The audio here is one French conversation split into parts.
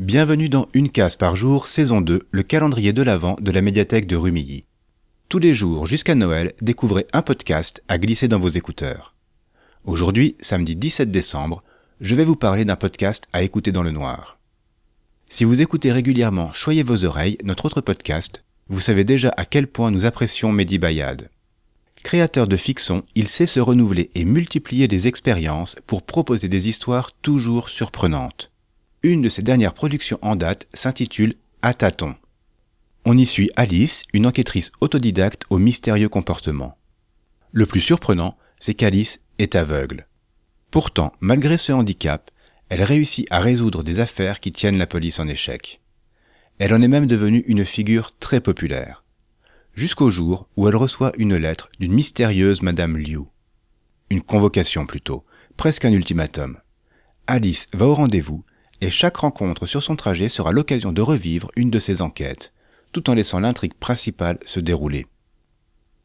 Bienvenue dans Une case par jour, saison 2, le calendrier de l'Avent de la médiathèque de Rumilly. Tous les jours jusqu'à Noël, découvrez un podcast à glisser dans vos écouteurs. Aujourd'hui, samedi 17 décembre, je vais vous parler d'un podcast à écouter dans le noir. Si vous écoutez régulièrement Choyez vos oreilles, notre autre podcast, vous savez déjà à quel point nous apprécions Mehdi Bayad. Créateur de fiction, il sait se renouveler et multiplier des expériences pour proposer des histoires toujours surprenantes. Une de ses dernières productions en date s'intitule À tâtons. On y suit Alice, une enquêtrice autodidacte au mystérieux comportement. Le plus surprenant, c'est qu'Alice est aveugle. Pourtant, malgré ce handicap, elle réussit à résoudre des affaires qui tiennent la police en échec. Elle en est même devenue une figure très populaire. Jusqu'au jour où elle reçoit une lettre d'une mystérieuse Madame Liu. Une convocation plutôt, presque un ultimatum. Alice va au rendez-vous et chaque rencontre sur son trajet sera l'occasion de revivre une de ses enquêtes, tout en laissant l'intrigue principale se dérouler.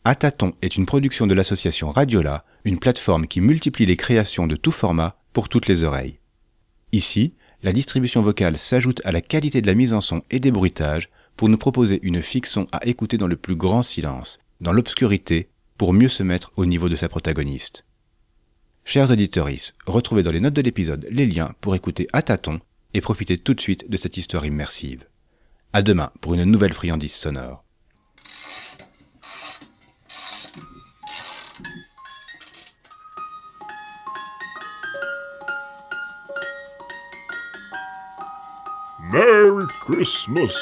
Ataton est une production de l'association Radiola, une plateforme qui multiplie les créations de tout format pour toutes les oreilles. Ici, la distribution vocale s'ajoute à la qualité de la mise en son et des bruitages pour nous proposer une fiction à écouter dans le plus grand silence, dans l'obscurité, pour mieux se mettre au niveau de sa protagoniste. Chers auditeurs, retrouvez dans les notes de l'épisode les liens pour écouter à tâtons et profiter tout de suite de cette histoire immersive. À demain pour une nouvelle friandise sonore. Merry Christmas!